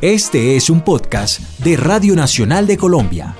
Este es un podcast de Radio Nacional de Colombia.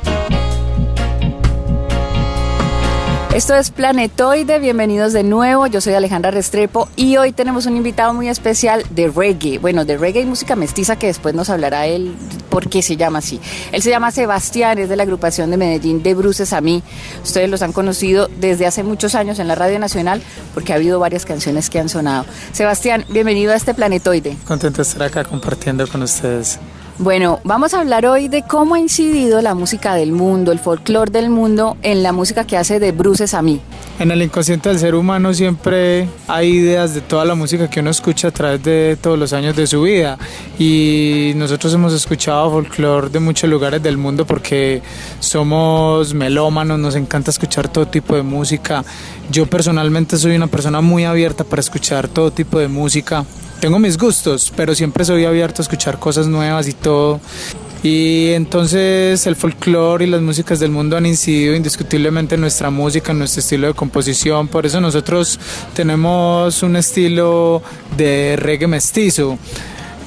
Esto es Planetoide, bienvenidos de nuevo, yo soy Alejandra Restrepo y hoy tenemos un invitado muy especial de reggae, bueno, de reggae y música mestiza que después nos hablará él por qué se llama así. Él se llama Sebastián, es de la agrupación de Medellín de Bruces a mí. Ustedes los han conocido desde hace muchos años en la Radio Nacional porque ha habido varias canciones que han sonado. Sebastián, bienvenido a este Planetoide. Contento de estar acá compartiendo con ustedes. Bueno, vamos a hablar hoy de cómo ha incidido la música del mundo, el folclore del mundo en la música que hace de Bruces a mí. En el inconsciente del ser humano siempre hay ideas de toda la música que uno escucha a través de todos los años de su vida y nosotros hemos escuchado folclore de muchos lugares del mundo porque somos melómanos, nos encanta escuchar todo tipo de música. Yo personalmente soy una persona muy abierta para escuchar todo tipo de música tengo mis gustos, pero siempre soy abierto a escuchar cosas nuevas y todo. Y entonces el folclore y las músicas del mundo han incidido indiscutiblemente en nuestra música, en nuestro estilo de composición. Por eso nosotros tenemos un estilo de reggae mestizo.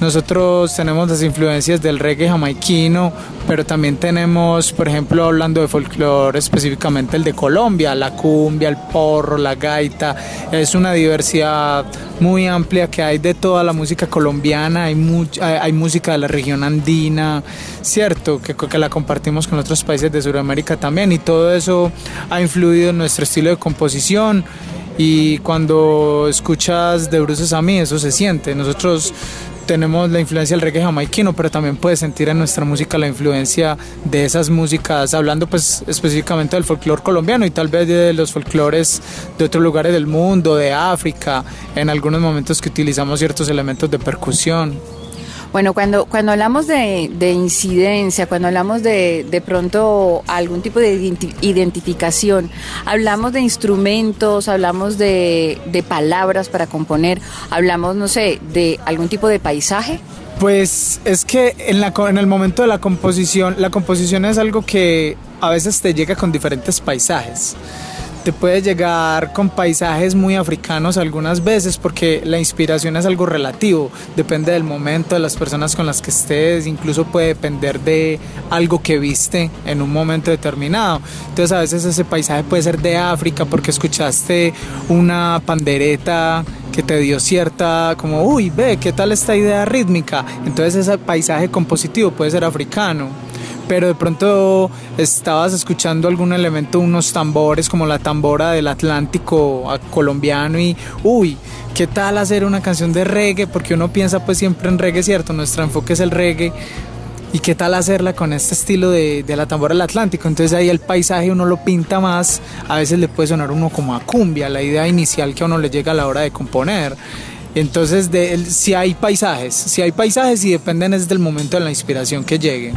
Nosotros tenemos las influencias del reggae jamaiquino, pero también tenemos, por ejemplo, hablando de folclore, específicamente el de Colombia, la cumbia, el porro, la gaita. Es una diversidad muy amplia que hay de toda la música colombiana, hay, hay, música de la región andina, cierto, que, que la compartimos con otros países de Sudamérica también, y todo eso ha influido en nuestro estilo de composición y cuando escuchas de bruces a mí eso se siente. Nosotros tenemos la influencia del reggae jamaiquino, pero también puedes sentir en nuestra música la influencia de esas músicas, hablando pues específicamente del folclore colombiano y tal vez de los folclores de otros lugares del mundo, de África, en algunos momentos que utilizamos ciertos elementos de percusión. Bueno, cuando, cuando hablamos de, incidencia, cuando hablamos de, de pronto algún tipo de identificación, hablamos de instrumentos, hablamos de, de palabras para componer, hablamos, no sé, de algún tipo de paisaje. Pues es que en, la, en el momento de la composición, la composición es algo que a veces te llega con diferentes paisajes te puede llegar con paisajes muy africanos algunas veces porque la inspiración es algo relativo, depende del momento, de las personas con las que estés, incluso puede depender de algo que viste en un momento determinado. Entonces a veces ese paisaje puede ser de África porque escuchaste una pandereta que te dio cierta como, uy, ve, ¿qué tal esta idea rítmica? Entonces ese paisaje compositivo puede ser africano pero de pronto estabas escuchando algún elemento, unos tambores como la tambora del Atlántico colombiano y, uy, ¿qué tal hacer una canción de reggae? Porque uno piensa pues siempre en reggae, ¿cierto? Nuestro enfoque es el reggae. ¿Y qué tal hacerla con este estilo de, la tambora del Atlántico? Entonces ahí el paisaje uno lo pinta más, a veces le puede sonar uno como a cumbia, la idea inicial que a uno le llega a la hora de componer. Entonces, de, si hay paisajes, si hay paisajes y dependen es del momento de la inspiración que llegue.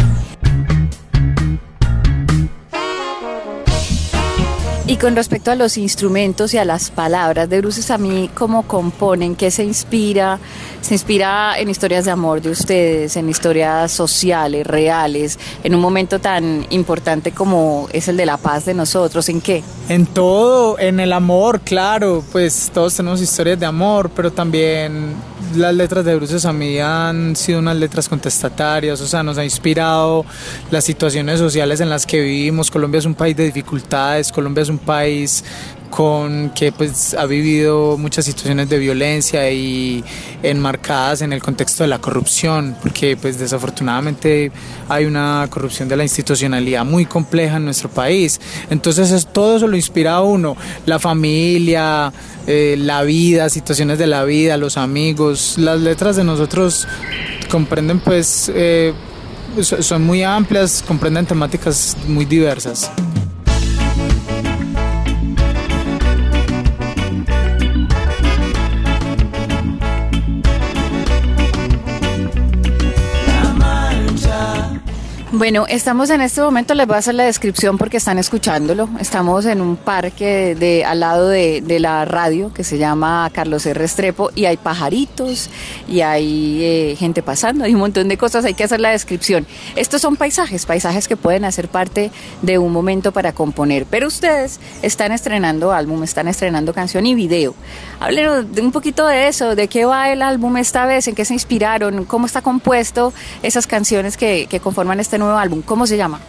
Y con respecto a los instrumentos y a las palabras de Bruces, a mí, ¿cómo componen? ¿Qué se inspira? ¿Se inspira en historias de amor de ustedes, en historias sociales, reales, en un momento tan importante como es el de la paz de nosotros? ¿En qué? En todo, en el amor, claro, pues todos tenemos historias de amor, pero también las letras de Bruces a mí han sido unas letras contestatarias, o sea, nos ha inspirado las situaciones sociales en las que vivimos. Colombia es un país de dificultades, Colombia es un país con que pues ha vivido muchas situaciones de violencia y enmarcadas en el contexto de la corrupción, porque pues desafortunadamente hay una corrupción de la institucionalidad muy compleja en nuestro país. Entonces todo eso lo inspira a uno, la familia, eh, la vida, situaciones de la vida, los amigos, las letras de nosotros comprenden pues eh, son muy amplias, comprenden temáticas muy diversas. Bueno, estamos en este momento, les voy a hacer la descripción porque están escuchándolo. Estamos en un parque de, al lado de, la radio que se llama Carlos R. Estrepo y hay pajaritos y hay eh, gente pasando, hay un montón de cosas, hay que hacer la descripción. Estos son paisajes, paisajes que pueden hacer parte de un momento para componer, pero ustedes están estrenando álbum, están estrenando canción y video. Háblenos un poquito de eso, de qué va el álbum esta vez, en qué se inspiraron, cómo está compuesto esas canciones que, que conforman este nuevo nuevo álbum? ¿Cómo se llama?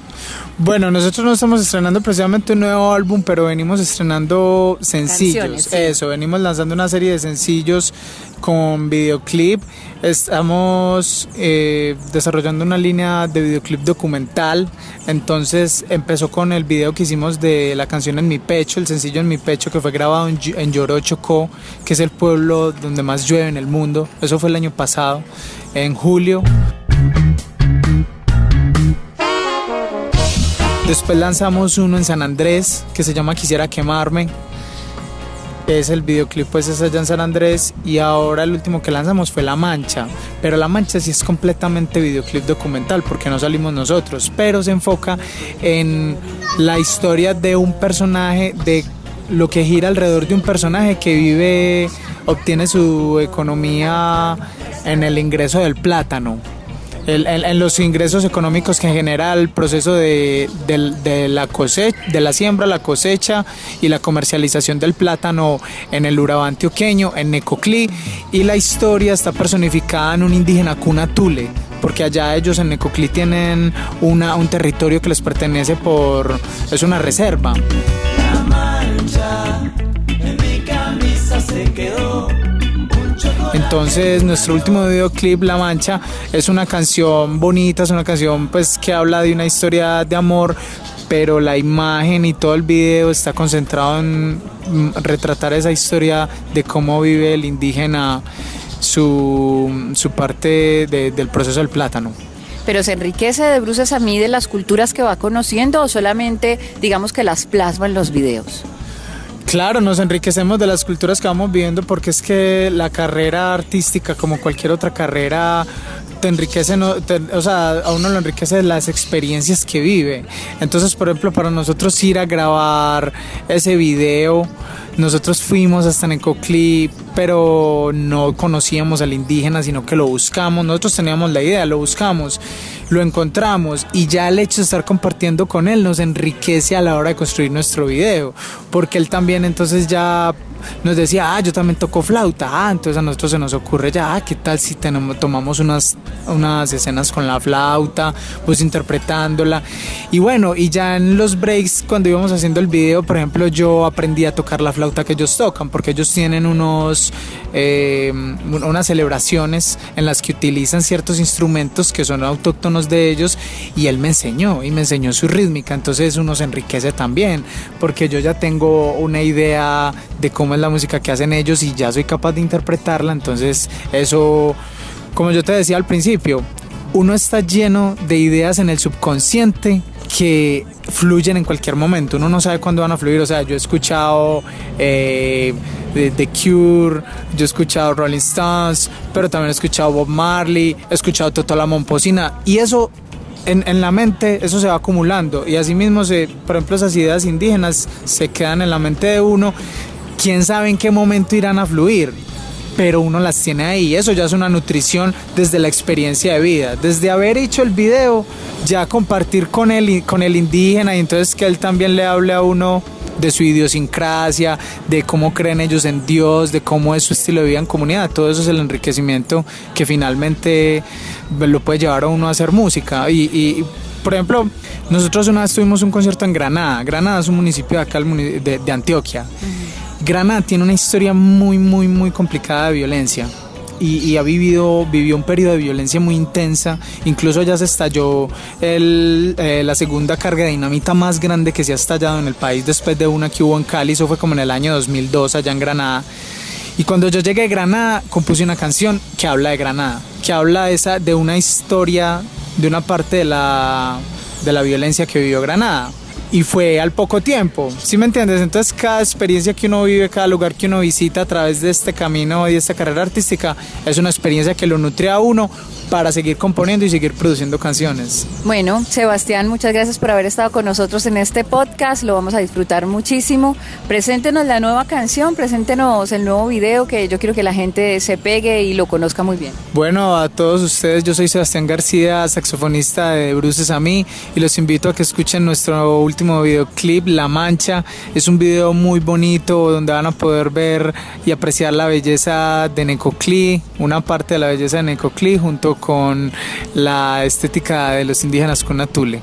Bueno, nosotros no estamos estrenando precisamente un nuevo álbum, pero venimos estrenando sencillos. Eso, venimos lanzando una serie de sencillos con videoclip. Estamos eh, desarrollando una línea de videoclip documental. Entonces empezó con el video que hicimos de la canción En mi pecho, el sencillo En mi pecho, que fue grabado en, en Lloró Chocó, que es el pueblo donde más llueve en el mundo. Eso fue el año pasado, en julio. Después lanzamos uno en San Andrés que se llama Quisiera quemarme. Es el videoclip pues es allá en San Andrés y ahora el último que lanzamos fue La Mancha, pero La Mancha sí es completamente videoclip documental porque no salimos nosotros, pero se enfoca en la historia de un personaje, de lo que gira alrededor de un personaje que vive, obtiene su economía en el ingreso del plátano en, los ingresos económicos que genera el proceso de, la cosecha, de la siembra, la cosecha y la comercialización del plátano en el Urabá antioqueño, en Necoclí, y la historia está personificada en un indígena Cuna Tule, porque allá ellos en Necoclí tienen una, un territorio que les pertenece por, es una reserva. La mancha en mi camisa se quedó entonces nuestro último videoclip, La Mancha, es una canción bonita, es una canción pues que habla de una historia de amor, pero la imagen y todo el video está concentrado en retratar esa historia de cómo vive el indígena su, su parte del proceso del plátano pero se enriquece de bruces a mí de las culturas que va conociendo o solamente digamos que las plasma en los videos? Claro, nos enriquecemos de las culturas que vamos viviendo porque es que la carrera artística, como cualquier otra carrera, te enriquece, no, o sea, a uno lo enriquece las experiencias que vive. Entonces, por ejemplo, para nosotros ir a grabar ese video, nosotros fuimos hasta Necoclí, pero no conocíamos al indígena, sino que lo buscamos. Nosotros teníamos la idea, lo buscamos lo encontramos y ya el hecho de estar compartiendo con él nos enriquece a la hora de construir nuestro video, porque él también entonces ya nos decía, ah, yo también toco flauta, ah, entonces a nosotros se nos ocurre ya, ah, ¿qué tal si tenemos, tomamos unas, unas escenas con la flauta, pues interpretándola? Y bueno, y ya en los breaks, cuando íbamos haciendo el video, por ejemplo, yo aprendí a tocar la flauta que ellos tocan, porque ellos tienen unos, eh, unas celebraciones en las que utilizan ciertos instrumentos que son autóctonos de ellos, y él me enseñó, y me enseñó su rítmica, entonces uno se enriquece también, porque yo ya tengo una idea de cómo es la música que hacen ellos y ya soy capaz de interpretarla, entonces eso, como yo te decía al principio, uno está lleno de ideas en el subconsciente que fluyen en cualquier momento, uno no sabe cuándo van a fluir, o sea, yo he escuchado eh, The Cure, yo he escuchado Rolling Stones, pero también he escuchado Bob Marley, he escuchado Toto la Momposina. Y eso en, en, la mente eso se va acumulando. Y así mismo se, por ejemplo esas ideas indígenas se quedan en la mente de uno. Quién sabe en qué momento irán a fluir, pero uno las tiene ahí. Eso ya es una nutrición desde la experiencia de vida. Desde haber hecho el video, ya compartir con el, con el indígena y entonces que él también le hable a uno de su idiosincrasia, de cómo creen ellos en Dios, de cómo es su estilo de vida en comunidad. Todo eso es el enriquecimiento que finalmente lo puede llevar a uno a hacer música. Y, por ejemplo, nosotros una vez tuvimos un concierto en Granada. Granada es un municipio de acá de, de Antioquia. Granada tiene una historia muy, muy, muy complicada de violencia. Y, ha vivido vivió un periodo de violencia muy intensa. Incluso ya se estalló eh, la segunda carga de dinamita más grande que se ha estallado en el país después de una que hubo en Cali. Eso fue como en el año 2002 allá en Granada. Y cuando yo llegué a Granada, compuse una canción que habla de Granada, que habla de, esa, de una historia, de una parte de la, de la violencia que vivió Granada y fue al poco tiempo, ¿sí me entiendes? Entonces cada experiencia que uno vive, cada lugar que uno visita a través de este camino y esta carrera artística es una experiencia que lo nutre a uno para seguir componiendo y seguir produciendo canciones. Bueno, Sebastián, muchas gracias por haber estado con nosotros en este podcast, lo vamos a disfrutar muchísimo. Preséntenos la nueva canción, preséntenos el nuevo video que yo quiero que la gente se pegue y lo conozca muy bien. Bueno, a todos ustedes, yo soy Sebastián García, saxofonista de Bruces a mí y los invito a que escuchen nuestro último videoclip, La Mancha. Es un video muy bonito donde van a poder ver y apreciar la belleza de Necoclí, una parte de la belleza de Necoclí junto con la estética de los indígenas con Atule.